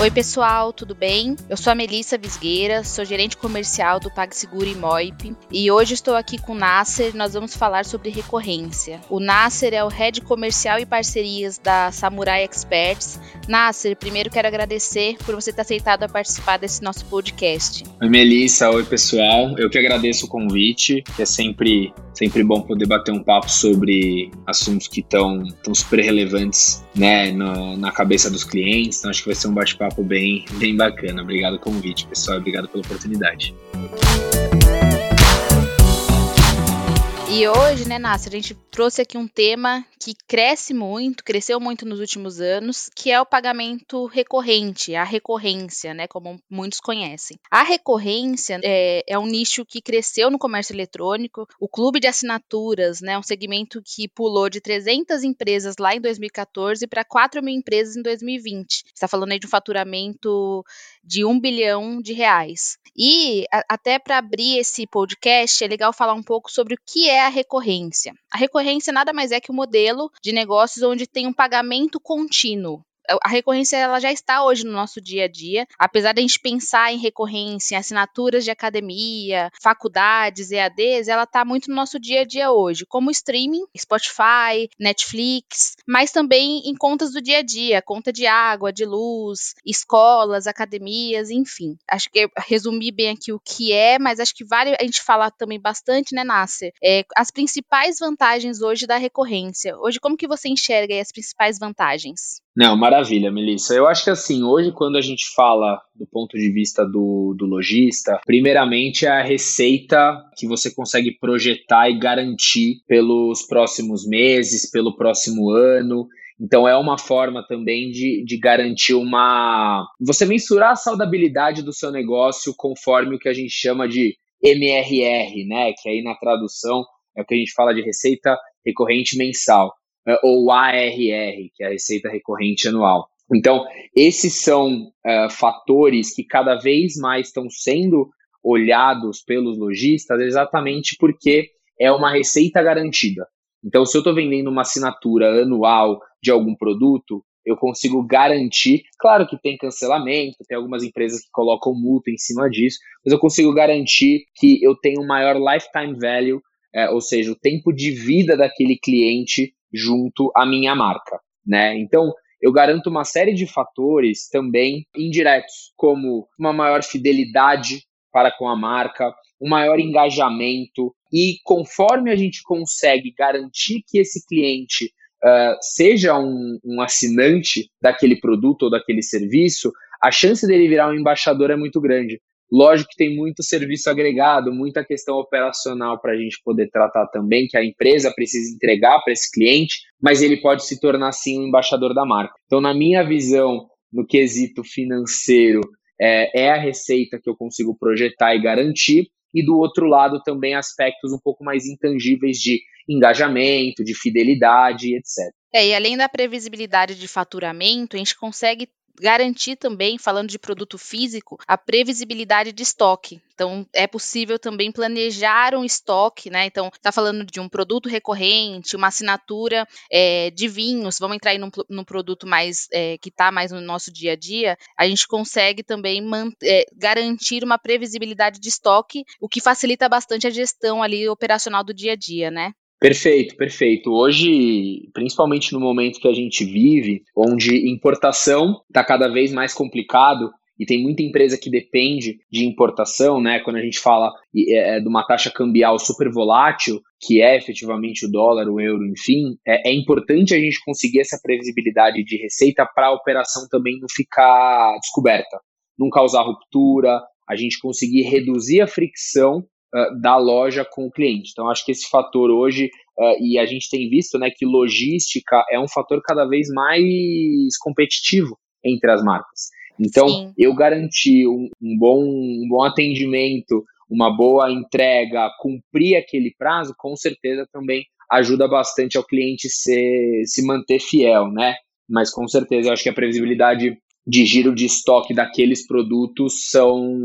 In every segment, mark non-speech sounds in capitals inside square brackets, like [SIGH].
Oi, pessoal, tudo bem? Eu sou a Melissa Visgueira, sou gerente comercial do PagSeguro e Moip e hoje estou aqui com o Nasser nós vamos falar sobre recorrência. O Nasser é o head comercial e parcerias da Samurai Experts. Nasser, primeiro quero agradecer por você ter aceitado a participar desse nosso podcast. Oi, Melissa, oi, pessoal. Eu que agradeço o convite, que é sempre, sempre bom poder bater um papo sobre assuntos que estão super relevantes né, no, na cabeça dos clientes. Então, acho que vai ser um bate-papo bem, bem bacana. Obrigado pelo convite, pessoal. Obrigado pela oportunidade. E hoje, né, Nasser, a gente trouxe aqui um tema que cresce muito, cresceu muito nos últimos anos, que é o pagamento recorrente, a recorrência, né, como muitos conhecem. A recorrência é, é um nicho que cresceu no comércio eletrônico. O clube de assinaturas, né, um segmento que pulou de 300 empresas lá em 2014 para 4 mil empresas em 2020. Está falando aí de um faturamento de um bilhão de reais. E a, até para abrir esse podcast, é legal falar um pouco sobre o que é a recorrência. A recorrência nada mais é que um modelo de negócios onde tem um pagamento contínuo a recorrência ela já está hoje no nosso dia a dia, apesar de a gente pensar em recorrência, em assinaturas de academia, faculdades, EADs, ela está muito no nosso dia a dia hoje, como streaming, Spotify, Netflix, mas também em contas do dia a dia, conta de água, de luz, escolas, academias, enfim. Acho que resumi bem aqui o que é, mas acho que vale a gente falar também bastante, né, Nasser? É, as principais vantagens hoje da recorrência. Hoje, como que você enxerga as principais vantagens? Não, maravilha, Melissa. Eu acho que assim, hoje quando a gente fala do ponto de vista do, do lojista, primeiramente é a receita que você consegue projetar e garantir pelos próximos meses, pelo próximo ano. Então é uma forma também de, de garantir uma. Você mensurar a saudabilidade do seu negócio conforme o que a gente chama de MRR, né? Que aí na tradução é o que a gente fala de receita recorrente mensal. É, ou ARR, que é a receita recorrente anual. Então, esses são uh, fatores que cada vez mais estão sendo olhados pelos lojistas exatamente porque é uma receita garantida. Então, se eu estou vendendo uma assinatura anual de algum produto, eu consigo garantir. Claro que tem cancelamento, tem algumas empresas que colocam multa em cima disso, mas eu consigo garantir que eu tenho um maior lifetime value, é, ou seja, o tempo de vida daquele cliente junto à minha marca, né? Então, eu garanto uma série de fatores também indiretos, como uma maior fidelidade para com a marca, um maior engajamento, e conforme a gente consegue garantir que esse cliente uh, seja um, um assinante daquele produto ou daquele serviço, a chance dele virar um embaixador é muito grande. Lógico que tem muito serviço agregado, muita questão operacional para a gente poder tratar também, que a empresa precisa entregar para esse cliente, mas ele pode se tornar sim um embaixador da marca. Então, na minha visão, no quesito financeiro, é, é a receita que eu consigo projetar e garantir, e do outro lado também aspectos um pouco mais intangíveis de engajamento, de fidelidade, etc. É, e além da previsibilidade de faturamento, a gente consegue garantir também, falando de produto físico, a previsibilidade de estoque. Então, é possível também planejar um estoque, né? Então, está falando de um produto recorrente, uma assinatura é, de vinhos, vamos entrar aí num, num produto mais é, que está mais no nosso dia a dia, a gente consegue também é, garantir uma previsibilidade de estoque, o que facilita bastante a gestão ali operacional do dia a dia, né? Perfeito, perfeito. Hoje, principalmente no momento que a gente vive, onde importação está cada vez mais complicado e tem muita empresa que depende de importação, né? Quando a gente fala é, é, de uma taxa cambial super volátil, que é efetivamente o dólar, o euro, enfim, é, é importante a gente conseguir essa previsibilidade de receita para a operação também não ficar descoberta, não causar ruptura, a gente conseguir reduzir a fricção uh, da loja com o cliente. Então, acho que esse fator hoje, uh, e a gente tem visto né, que logística é um fator cada vez mais competitivo entre as marcas. Então, Sim. eu garantir um, um, bom, um bom atendimento, uma boa entrega, cumprir aquele prazo, com certeza também ajuda bastante ao cliente ser, se manter fiel, né? Mas com certeza eu acho que a previsibilidade de giro de estoque daqueles produtos são,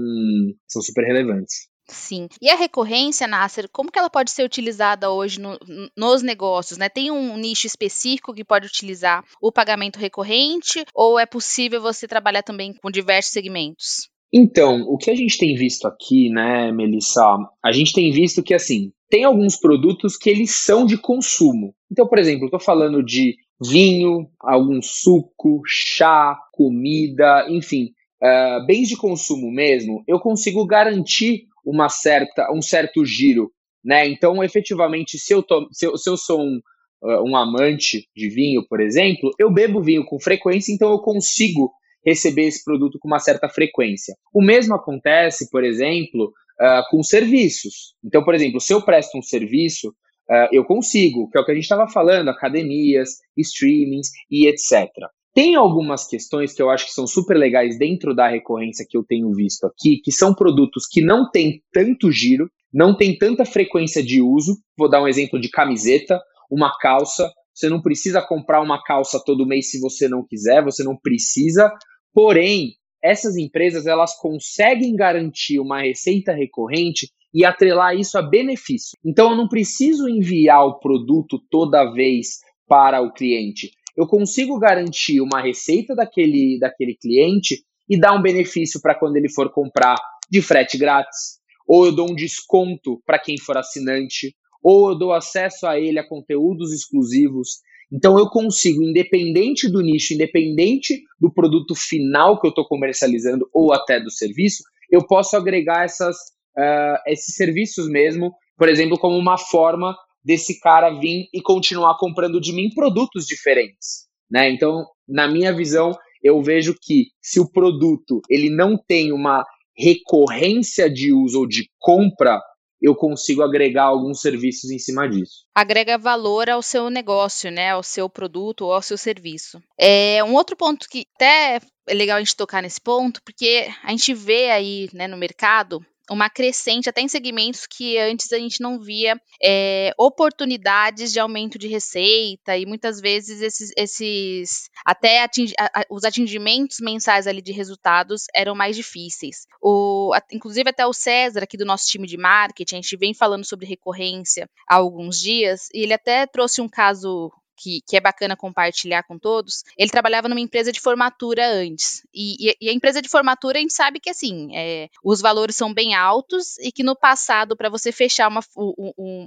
são super relevantes. Sim. E a recorrência, Nasser, como que ela pode ser utilizada hoje no, nos negócios? Né? Tem um nicho específico que pode utilizar o pagamento recorrente ou é possível você trabalhar também com diversos segmentos? Então, o que a gente tem visto aqui, né, Melissa, a gente tem visto que, assim, tem alguns produtos que eles são de consumo. Então, por exemplo, eu estou falando de vinho, algum suco, chá, comida, enfim, uh, bens de consumo mesmo, eu consigo garantir uma certa, um certo giro. Né? Então, efetivamente, se eu, to, se eu, se eu sou um, uh, um amante de vinho, por exemplo, eu bebo vinho com frequência, então eu consigo receber esse produto com uma certa frequência. O mesmo acontece, por exemplo, uh, com serviços. Então, por exemplo, se eu presto um serviço, uh, eu consigo, que é o que a gente estava falando, academias, streamings e etc. Tem algumas questões que eu acho que são super legais dentro da recorrência que eu tenho visto aqui, que são produtos que não têm tanto giro, não tem tanta frequência de uso. Vou dar um exemplo de camiseta, uma calça. Você não precisa comprar uma calça todo mês se você não quiser, você não precisa. Porém, essas empresas elas conseguem garantir uma receita recorrente e atrelar isso a benefício. Então eu não preciso enviar o produto toda vez para o cliente. Eu consigo garantir uma receita daquele, daquele cliente e dar um benefício para quando ele for comprar de frete grátis, ou eu dou um desconto para quem for assinante, ou eu dou acesso a ele a conteúdos exclusivos. Então eu consigo, independente do nicho, independente do produto final que eu estou comercializando ou até do serviço, eu posso agregar essas, uh, esses serviços mesmo, por exemplo, como uma forma desse cara vir e continuar comprando de mim produtos diferentes. Né? Então, na minha visão, eu vejo que se o produto ele não tem uma recorrência de uso ou de compra eu consigo agregar alguns serviços em cima disso. Agrega valor ao seu negócio, né, ao seu produto ou ao seu serviço. É um outro ponto que até é legal a gente tocar nesse ponto, porque a gente vê aí, né, no mercado uma crescente até em segmentos que antes a gente não via é, oportunidades de aumento de receita e muitas vezes esses, esses até ating, a, os atingimentos mensais ali de resultados eram mais difíceis. O, a, inclusive até o César aqui do nosso time de marketing, a gente vem falando sobre recorrência há alguns dias e ele até trouxe um caso que, que, é bacana compartilhar com todos, ele trabalhava numa empresa de formatura antes. E, e, e a empresa de formatura, a gente sabe que, assim, é, os valores são bem altos e que no passado, para você fechar uma,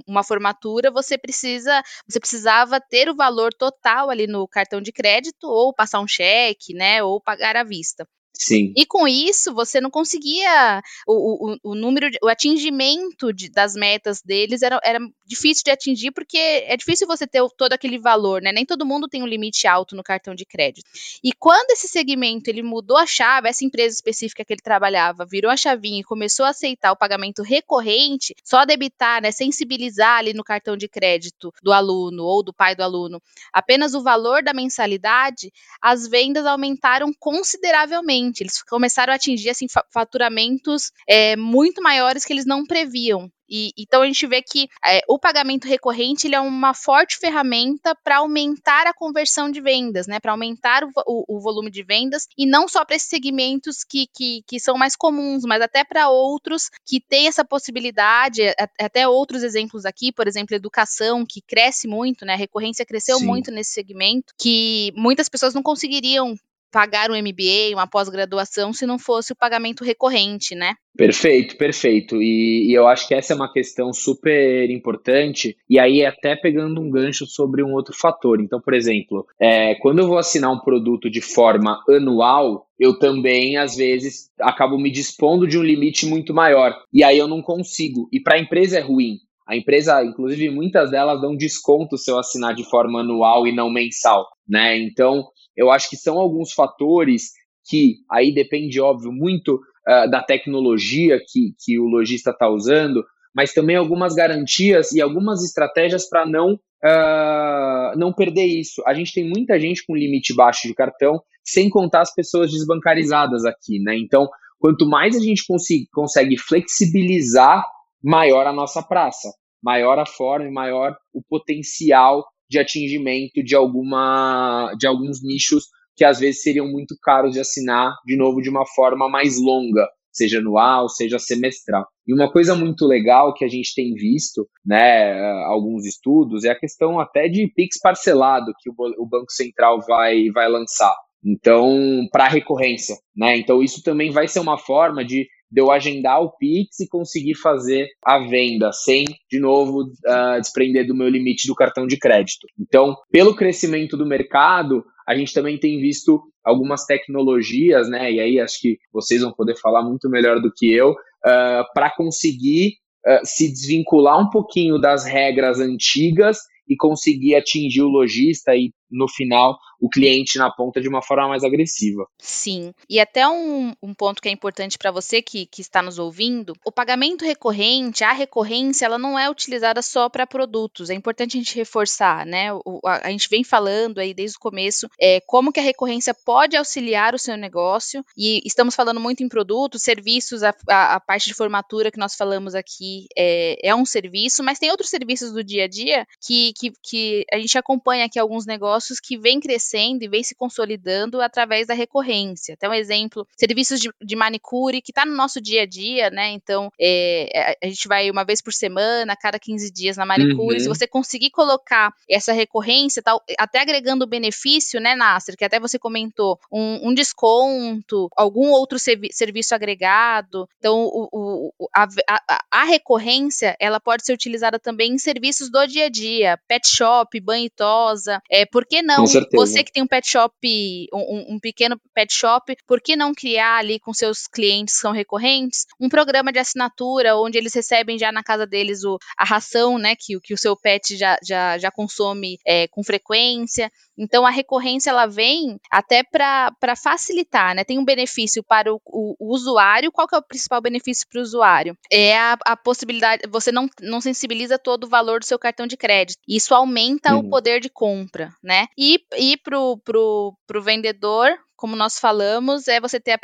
uma formatura, você precisa, você precisava ter o valor total ali no cartão de crédito, ou passar um cheque, né, ou pagar à vista. Sim. E com isso, você não conseguia o, o, o número, o atingimento de, das metas deles era, era difícil de atingir, porque é difícil você ter todo aquele valor, né? Nem todo mundo tem um limite alto no cartão de crédito. E quando esse segmento ele mudou a chave, essa empresa específica que ele trabalhava virou a chavinha e começou a aceitar o pagamento recorrente, só debitar, né, sensibilizar ali no cartão de crédito do aluno ou do pai do aluno apenas o valor da mensalidade, as vendas aumentaram consideravelmente eles começaram a atingir assim, faturamentos é, muito maiores que eles não previam. E, então a gente vê que é, o pagamento recorrente ele é uma forte ferramenta para aumentar a conversão de vendas, né? Para aumentar o, o, o, volume de vendas e não só para esses segmentos que, que, que, são mais comuns, mas até para outros que têm essa possibilidade, até outros exemplos aqui, por exemplo, educação, que cresce muito, né? A recorrência cresceu Sim. muito nesse segmento, que muitas pessoas não conseguiriam pagar um MBA, uma pós-graduação, se não fosse o pagamento recorrente, né? Perfeito, perfeito. E, e, eu acho que essa é uma questão super importante, e aí até pegando um gancho sobre um outro fator. Então, por exemplo, é, quando eu vou assinar um produto de forma anual, eu também, às vezes, acabo me dispondo de um limite muito maior. E aí eu não consigo. E para a empresa é ruim. A empresa, inclusive, muitas delas dão desconto se eu assinar de forma anual e não mensal, né? Então, eu acho que são alguns fatores que aí depende, óbvio, muito uh, da tecnologia que, que o lojista está usando, mas também algumas garantias e algumas estratégias para não, uh, não perder isso. A gente tem muita gente com limite baixo de cartão, sem contar as pessoas desbancarizadas aqui, né? Então, quanto mais a gente consegue flexibilizar, maior a nossa praça, maior a forma e maior o potencial de atingimento de alguma de alguns nichos que às vezes seriam muito caros de assinar de novo de uma forma mais longa, seja anual, seja semestral. E uma coisa muito legal que a gente tem visto, né, alguns estudos, é a questão até de PIX parcelado que o Banco Central vai, vai lançar. Então, para recorrência, né? Então, isso também vai ser uma forma de de eu agendar o Pix e conseguir fazer a venda sem, de novo, uh, desprender do meu limite do cartão de crédito. Então, pelo crescimento do mercado, a gente também tem visto algumas tecnologias, né? E aí acho que vocês vão poder falar muito melhor do que eu, uh, para conseguir uh, se desvincular um pouquinho das regras antigas e conseguir atingir o lojista e no final o cliente na ponta de uma forma mais agressiva. Sim. E até um, um ponto que é importante para você que, que está nos ouvindo: o pagamento recorrente, a recorrência, ela não é utilizada só para produtos. É importante a gente reforçar, né? O, a, a, gente vem falando aí desde o começo é, como que a recorrência pode auxiliar o seu negócio. E estamos falando muito em produtos, serviços, a, a, a parte de formatura que nós falamos aqui é, é um serviço, mas tem outros serviços do dia a dia que, que, que a gente acompanha aqui alguns negócios que vem crescendo e vem se consolidando através da recorrência. Então, um exemplo, serviços de, de manicure, que está no nosso dia a dia, né? Então, é, a gente vai uma vez por semana, cada 15 dias na manicure. Uhum. Se você conseguir colocar essa recorrência, tal, até agregando benefício, né, Nasser, que até você comentou, um, um desconto, algum outro servi serviço agregado. Então, o, o, a, a, a recorrência, ela pode ser utilizada também em serviços do dia a dia, pet shop, banho e tosa, é, por que não, você que tem um pet shop, um, um, pequeno pet shop, por que não criar ali com seus clientes que são recorrentes um programa de assinatura onde eles recebem já na casa deles o, a ração, né, que, que o seu pet já, já, já consome é, com frequência. Então a recorrência ela vem até para facilitar, né? Tem um benefício para o, o, o, usuário. Qual que é o principal benefício para o usuário? É a, a, possibilidade, você não, não sensibiliza todo o valor do seu cartão de crédito. Isso aumenta uhum. o poder de compra, né? E, e pro, pro vendedor, como nós falamos, é você ter a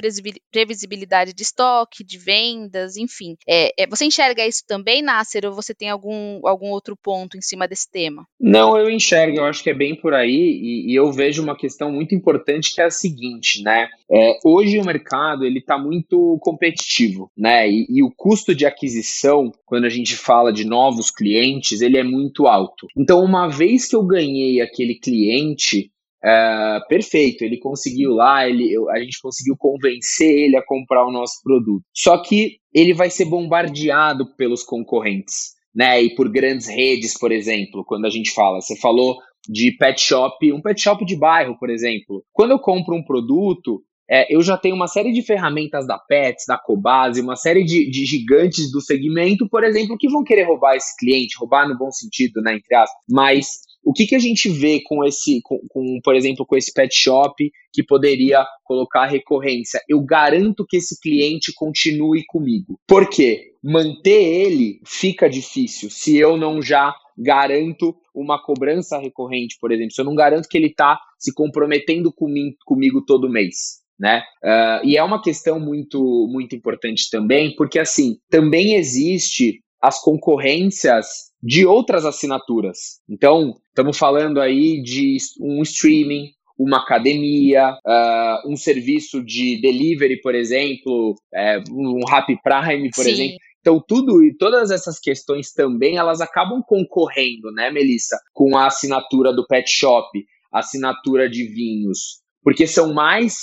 previsibilidade de estoque, de vendas, enfim. É, é, você enxerga isso também, Nasser, ou você tem algum, algum outro ponto em cima desse tema? Não, eu enxergo, eu acho que é bem por aí, e, e eu vejo uma questão muito importante que é a seguinte, né? É, hoje o mercado ele está muito competitivo, né? E, e o custo de aquisição, quando a gente fala de novos clientes, ele é muito alto. Então, uma vez que eu ganhei aquele cliente, Uh, perfeito, ele conseguiu lá, ele, eu, a gente conseguiu convencer ele a comprar o nosso produto. Só que ele vai ser bombardeado pelos concorrentes, né? E por grandes redes, por exemplo, quando a gente fala, você falou de pet shop, um pet shop de bairro, por exemplo. Quando eu compro um produto, é, eu já tenho uma série de ferramentas da Pets, da Cobase, uma série de, de, gigantes do segmento, por exemplo, que vão querer roubar esse cliente, roubar no bom sentido, né, entre aspas, mas o que, que a gente vê com esse, com, com, por exemplo, com esse pet shop que poderia colocar recorrência? Eu garanto que esse cliente continue comigo. Por quê? Manter ele fica difícil se eu não já garanto uma cobrança recorrente, por exemplo. Se eu não garanto que ele está se comprometendo comigo, comigo todo mês. Né? Uh, e é uma questão muito, muito importante também, porque assim, também existe as concorrências de outras assinaturas. Então, estamos falando aí de um streaming, uma academia, uh, um serviço de delivery, por exemplo, é, um Happy Prime, por Sim. exemplo. Então, tudo e todas essas questões também, elas acabam concorrendo, né, Melissa, com a assinatura do pet shop, assinatura de vinhos, porque são mais,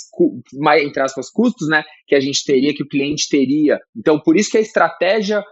mais, entre aspas, custos, né, que a gente teria, que o cliente teria. Então, por isso que a estratégia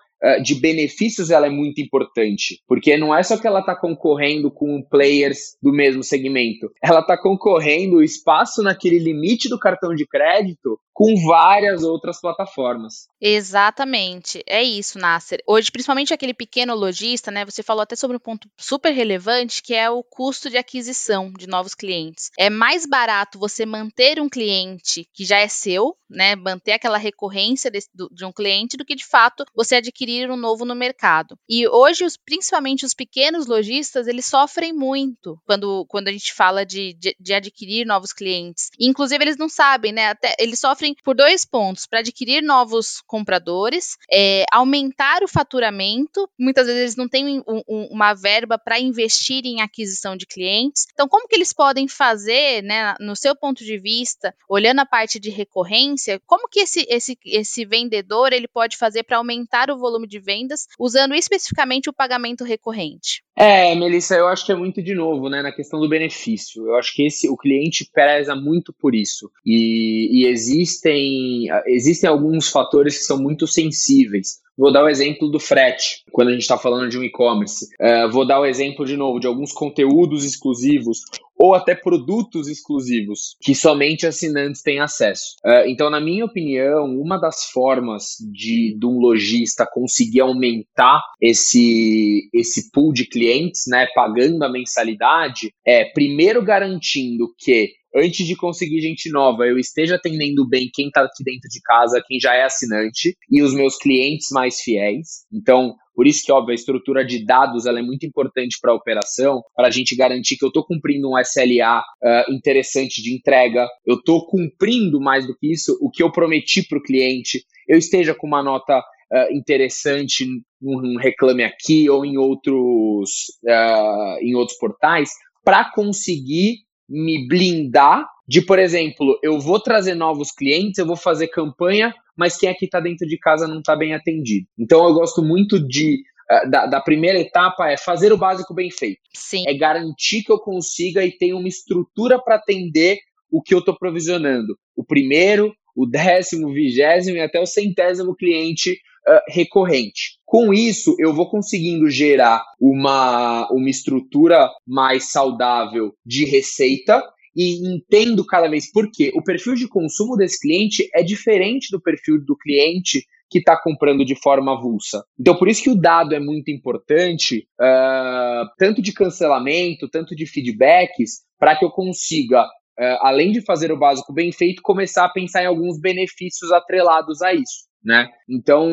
de benefícios ela é muito importante, porque não é só que ela está concorrendo com players do mesmo segmento, ela está concorrendo o espaço naquele limite do cartão de crédito com várias outras plataformas. Exatamente, é isso, Nasser. Hoje, principalmente aquele pequeno lojista, né? Você falou até sobre um ponto super relevante que é o custo de aquisição de novos clientes. É mais barato você manter um cliente que já é seu, né? Manter aquela recorrência de, de um cliente do que de fato você adquirir um novo no mercado. E hoje, os, principalmente os pequenos lojistas, eles sofrem muito quando, quando a gente fala de, de, de adquirir novos clientes. Inclusive, eles não sabem, né? Até eles sofrem por dois pontos: para adquirir novos compradores, é, aumentar o faturamento. Muitas vezes eles não têm um, um, uma verba para investir em aquisição de clientes. Então, como que eles podem fazer, né, no seu ponto de vista, olhando a parte de recorrência, como que esse, esse, esse vendedor ele pode fazer para aumentar o volume de vendas usando especificamente o pagamento recorrente? É, Melissa, eu acho que é muito de novo, né, na questão do benefício. Eu acho que esse, o cliente preza muito por isso. E, e existem, existem alguns fatores que são muito sensíveis. Vou dar o exemplo do frete, quando a gente está falando de um e-commerce. Uh, vou dar o exemplo de novo de alguns conteúdos exclusivos ou até produtos exclusivos que somente assinantes têm acesso. Uh, então, na minha opinião, uma das formas de, de um lojista conseguir aumentar esse, esse pool de clientes, né, pagando a mensalidade, é primeiro garantindo que antes de conseguir gente nova, eu esteja atendendo bem quem está aqui dentro de casa, quem já é assinante, e os meus clientes mais fiéis. Então, por isso que, óbvio, a estrutura de dados ela é muito importante para a operação, para a gente garantir que eu estou cumprindo um SLA uh, ah, interessante de entrega, eu estou cumprindo mais do que isso, o que eu prometi para o cliente, eu esteja com uma nota uh, interessante num Reclame Aqui ou em outros, uh, em outros portais, para conseguir me blindar de, por exemplo, eu vou trazer novos clientes, eu vou fazer campanha, mas quem aqui está dentro de casa não está bem atendido. Então eu gosto muito de eh, da, da, primeira etapa é fazer o básico bem feito. Sim. É garantir que eu consiga e tenha uma estrutura para atender o que eu estou provisionando. O primeiro, o décimo, o vigésimo e até o centésimo cliente uh, recorrente. Com isso, eu vou conseguindo gerar uma, uma estrutura mais saudável de receita e entendo cada vez por quê. O perfil de consumo desse cliente é diferente do perfil do cliente que está comprando de forma avulsa. Então, por isso que o dado é muito importante, uh, tanto de cancelamento, tanto de feedbacks, para que eu consiga, uh, além de fazer o básico bem feito, começar a pensar em alguns benefícios atrelados a isso né? Então,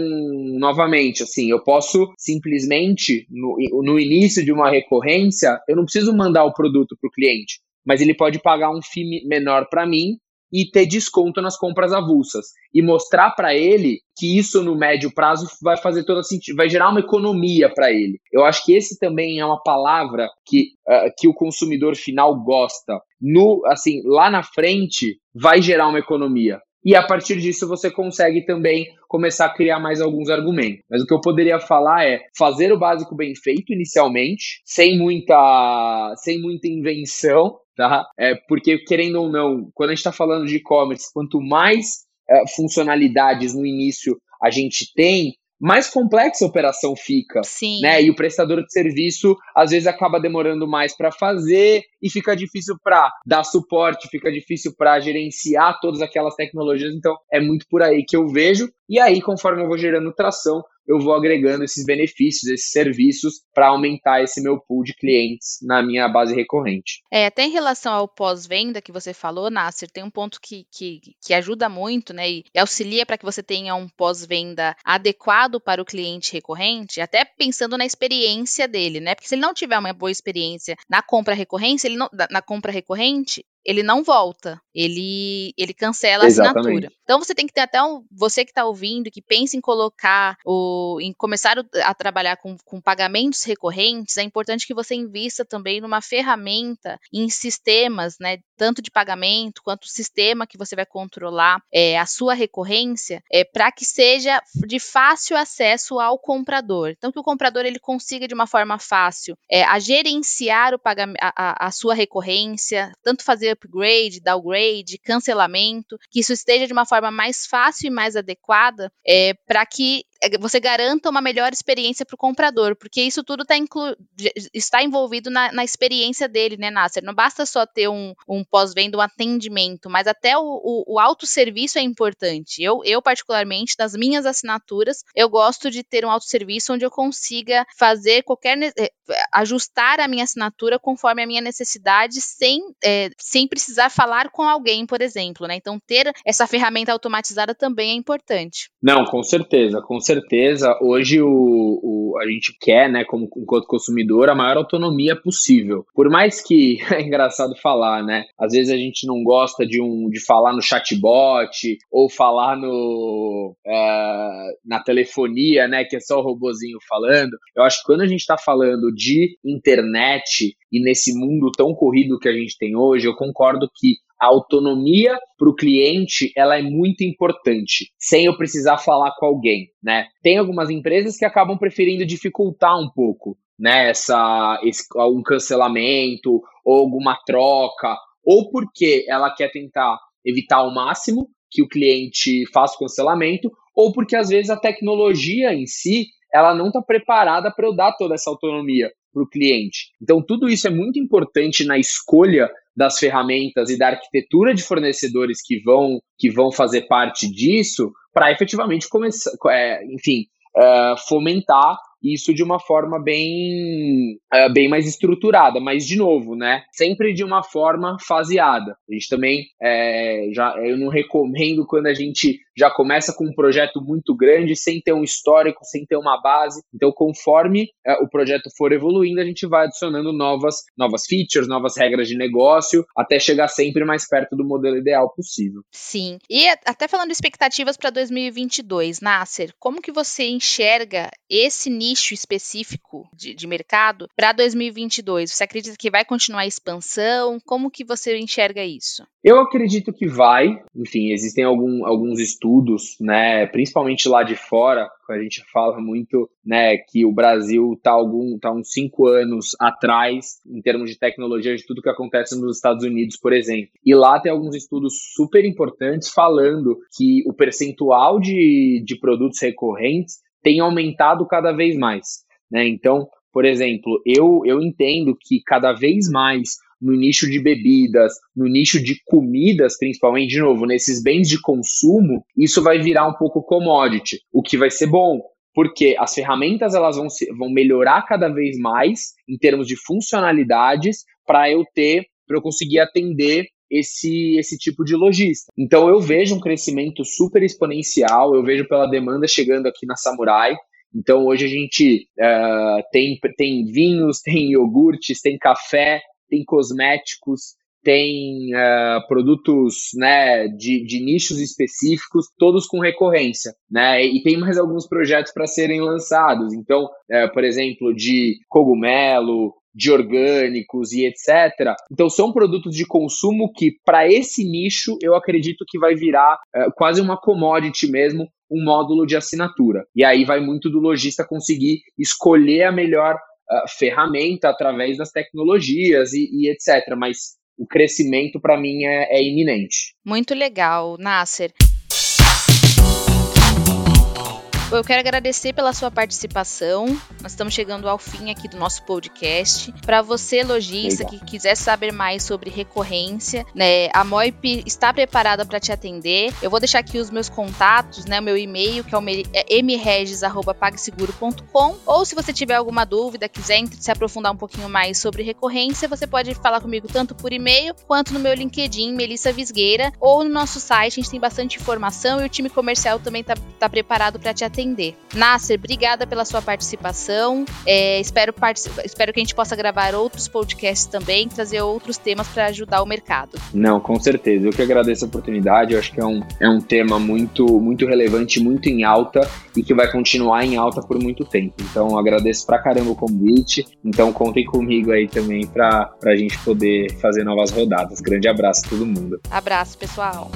novamente, assim, eu posso simplesmente, no, no início de uma recorrência, eu não preciso mandar o produto para o cliente, mas ele pode pagar um FII menor para mim e ter desconto nas compras avulsas e mostrar para ele que isso no médio prazo vai fazer todo sentido, vai gerar uma economia para ele. Eu acho que esse também é uma palavra que, uh, que o consumidor final gosta. No assim, lá na frente vai gerar uma economia e a partir disso você consegue também começar a criar mais alguns argumentos. Mas o que eu poderia falar é fazer o básico bem feito inicialmente, sem muita, sem muita invenção, tá? É, porque querendo ou não, quando a gente está falando de e-commerce, quanto mais é, funcionalidades no início a gente tem, mais complexa a operação fica. Sim. Né? E o prestador de serviço às vezes acaba demorando mais para fazer e fica difícil para dar suporte, fica difícil para gerenciar todas aquelas tecnologias. Então é muito por aí que eu vejo. E aí, conforme eu vou gerando tração, eu vou agregando esses benefícios, esses serviços para aumentar esse meu pool de clientes na minha base recorrente. É, até em relação ao pós-venda que você falou, Nasser, tem um ponto que, que, que ajuda muito, né, e auxilia para que você tenha um pós-venda adequado para o cliente recorrente, até pensando na experiência dele, né, porque se ele não tiver uma boa experiência na compra recorrente, ele não, na compra recorrente, ele não volta, ele ele cancela a Exatamente. assinatura. Então você tem que ter até um, você que está ouvindo, que pensa em colocar o, em começar a trabalhar com, com pagamentos recorrentes, é importante que você invista também numa ferramenta em sistemas, né, tanto de pagamento quanto o sistema que você vai controlar é, a sua recorrência, é, para que seja de fácil acesso ao comprador. Então que o comprador ele consiga de uma forma fácil é, a gerenciar o pagamento, a, a sua recorrência, tanto fazer upgrade, downgrade, cancelamento, que isso esteja de uma forma mais fácil e mais adequada é, para que você garanta uma melhor experiência para o comprador, porque isso tudo tá está envolvido na, na, experiência dele, né, Nasser? Não basta só ter um, um pós-venda, um atendimento, mas até o, o, o autosserviço é importante. Eu, eu, particularmente, nas minhas assinaturas, eu gosto de ter um autosserviço onde eu consiga fazer qualquer. Eh, ajustar a minha assinatura conforme a minha necessidade, sem, é, sem precisar falar com alguém, por exemplo, né? Então, ter essa ferramenta automatizada também é importante. Não, com certeza, com certeza. Hoje o, o, a gente quer, né, como enquanto consumidor, a maior autonomia possível. Por mais que [LAUGHS] é engraçado falar, né? Às vezes a gente não gosta de um de falar no chatbot ou falar no é, na telefonia, né? Que é só o robozinho falando. Eu acho que quando a gente está falando de internet e nesse mundo tão corrido que a gente tem hoje, eu concordo que a autonomia para o cliente ela é muito importante, sem eu precisar falar com alguém, né? Tem algumas empresas que acabam preferindo dificultar um pouco, né? Um cancelamento ou alguma troca, ou porque ela quer tentar evitar ao máximo que o cliente faça o cancelamento, ou porque às vezes a tecnologia em si ela não está preparada para eu dar toda essa autonomia para o cliente. Então, tudo isso é muito importante na escolha das ferramentas e da arquitetura de fornecedores que vão, que vão fazer parte disso para efetivamente começar, é, enfim, é, fomentar isso de uma forma bem, uh, bem mais estruturada, mas de novo, né? Sempre de uma forma faseada. A gente também é, já eu não recomendo quando a gente já começa com um projeto muito grande, sem ter um histórico, sem ter uma base. Então, conforme é, o projeto for evoluindo, a gente vai adicionando novas, novas features, novas regras de negócio, até chegar sempre mais perto do modelo ideal possível. Sim. E até falando expectativas para 2022, Nasser, como que você enxerga esse nicho específico de, de mercado para 2022? Você acredita que vai continuar a expansão? Como que você enxerga isso? Eu acredito que vai. Enfim, existem algum, alguns estudos, né, principalmente lá de fora, a gente fala muito, né, que o Brasil está tá uns cinco anos atrás em termos de tecnologia de tudo que acontece nos Estados Unidos, por exemplo. E lá tem alguns estudos super importantes falando que o percentual de, de produtos recorrentes tem aumentado cada vez mais. Né? Então, por exemplo, eu, eu entendo que cada vez mais no nicho de bebidas, no nicho de comidas, principalmente, de novo, nesses bens de consumo, isso vai virar um pouco commodity, o que vai ser bom, porque as ferramentas elas vão, se, vão melhorar cada vez mais em termos de funcionalidades para eu ter, para eu conseguir atender esse, esse tipo de lojista. Então eu vejo um crescimento super exponencial, eu vejo pela demanda chegando aqui na Samurai. Então hoje a gente uh, tem, tem vinhos, [LAUGHS] tem iogurtes, tem café, tem cosméticos, tem uh, produtos né, de, de, nichos específicos, todos com recorrência, né? E tem mais alguns projetos para serem lançados. Então, uh, por exemplo, de cogumelo, de orgânicos e etc. Então são produtos de consumo que para esse nicho eu acredito que vai virar uh, quase uma commodity mesmo, um módulo de assinatura. E aí vai muito do lojista conseguir escolher a melhor uh, ferramenta através das tecnologias e, e etc. Mas o crescimento para mim é, é iminente. Muito legal, Nasser. Eu quero agradecer pela sua participação. Nós estamos chegando ao fim aqui do nosso podcast. Para você, lojista, que quiser saber mais sobre recorrência, né, a Moip está preparada para te atender. Eu vou deixar aqui os meus contatos, né, o meu e-mail, que é o é mregis@pagseguro.com, ou se você tiver alguma dúvida, quiser se aprofundar um pouquinho mais sobre recorrência, você pode falar comigo tanto por e-mail quanto no meu LinkedIn, Melissa Visgueira, ou no nosso site, a gente tem bastante informação e o time comercial também está tá preparado para te atender atender. Nasser, obrigada pela sua participação. É, espero, espero que a gente possa gravar outros podcasts também, trazer outros temas para ajudar o mercado. Não, com certeza. Eu que agradeço a oportunidade. Eu acho que é um, é um tema muito, muito relevante, muito em alta e que vai continuar em alta por muito tempo. Então, agradeço pra caramba o convite. Então, contem comigo aí também para a gente poder fazer novas rodadas. Grande abraço a todo mundo. Abraço, pessoal.